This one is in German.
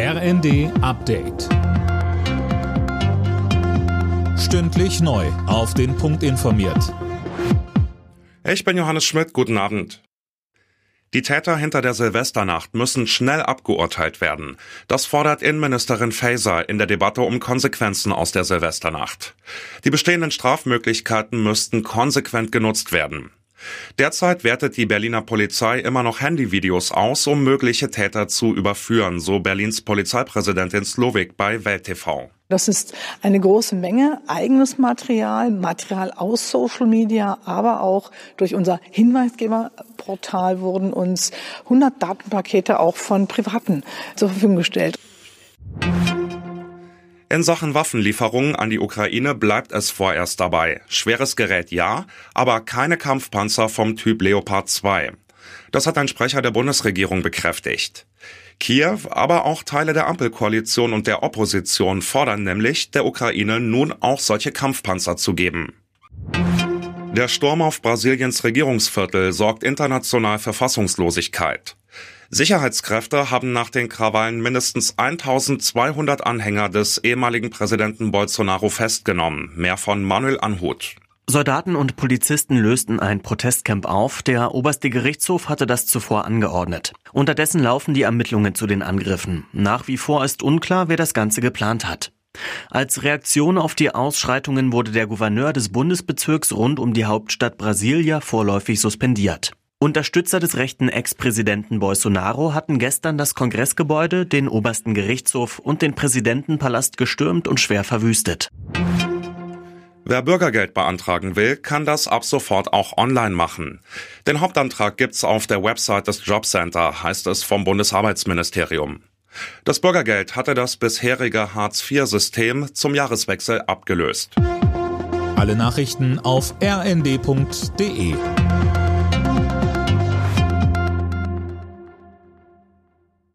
RND Update. Stündlich neu. Auf den Punkt informiert. Ich bin Johannes Schmidt. Guten Abend. Die Täter hinter der Silvesternacht müssen schnell abgeurteilt werden. Das fordert Innenministerin Faeser in der Debatte um Konsequenzen aus der Silvesternacht. Die bestehenden Strafmöglichkeiten müssten konsequent genutzt werden. Derzeit wertet die Berliner Polizei immer noch Handyvideos aus, um mögliche Täter zu überführen, so Berlins Polizeipräsidentin Slowik bei Welt TV. Das ist eine große Menge eigenes Material, Material aus Social Media, aber auch durch unser Hinweisgeberportal wurden uns 100 Datenpakete auch von Privaten zur Verfügung gestellt. In Sachen Waffenlieferungen an die Ukraine bleibt es vorerst dabei. Schweres Gerät ja, aber keine Kampfpanzer vom Typ Leopard 2. Das hat ein Sprecher der Bundesregierung bekräftigt. Kiew, aber auch Teile der Ampelkoalition und der Opposition fordern nämlich, der Ukraine nun auch solche Kampfpanzer zu geben. Der Sturm auf Brasiliens Regierungsviertel sorgt international für Fassungslosigkeit. Sicherheitskräfte haben nach den Krawallen mindestens 1200 Anhänger des ehemaligen Präsidenten Bolsonaro festgenommen, mehr von Manuel Anhut. Soldaten und Polizisten lösten ein Protestcamp auf. Der oberste Gerichtshof hatte das zuvor angeordnet. Unterdessen laufen die Ermittlungen zu den Angriffen. Nach wie vor ist unklar, wer das Ganze geplant hat. Als Reaktion auf die Ausschreitungen wurde der Gouverneur des Bundesbezirks rund um die Hauptstadt Brasilia vorläufig suspendiert. Unterstützer des rechten Ex-Präsidenten Bolsonaro hatten gestern das Kongressgebäude, den obersten Gerichtshof und den Präsidentenpalast gestürmt und schwer verwüstet. Wer Bürgergeld beantragen will, kann das ab sofort auch online machen. Den Hauptantrag gibt's auf der Website des Jobcenter, heißt es vom Bundesarbeitsministerium. Das Bürgergeld hatte das bisherige Hartz-IV-System zum Jahreswechsel abgelöst. Alle Nachrichten auf rnd.de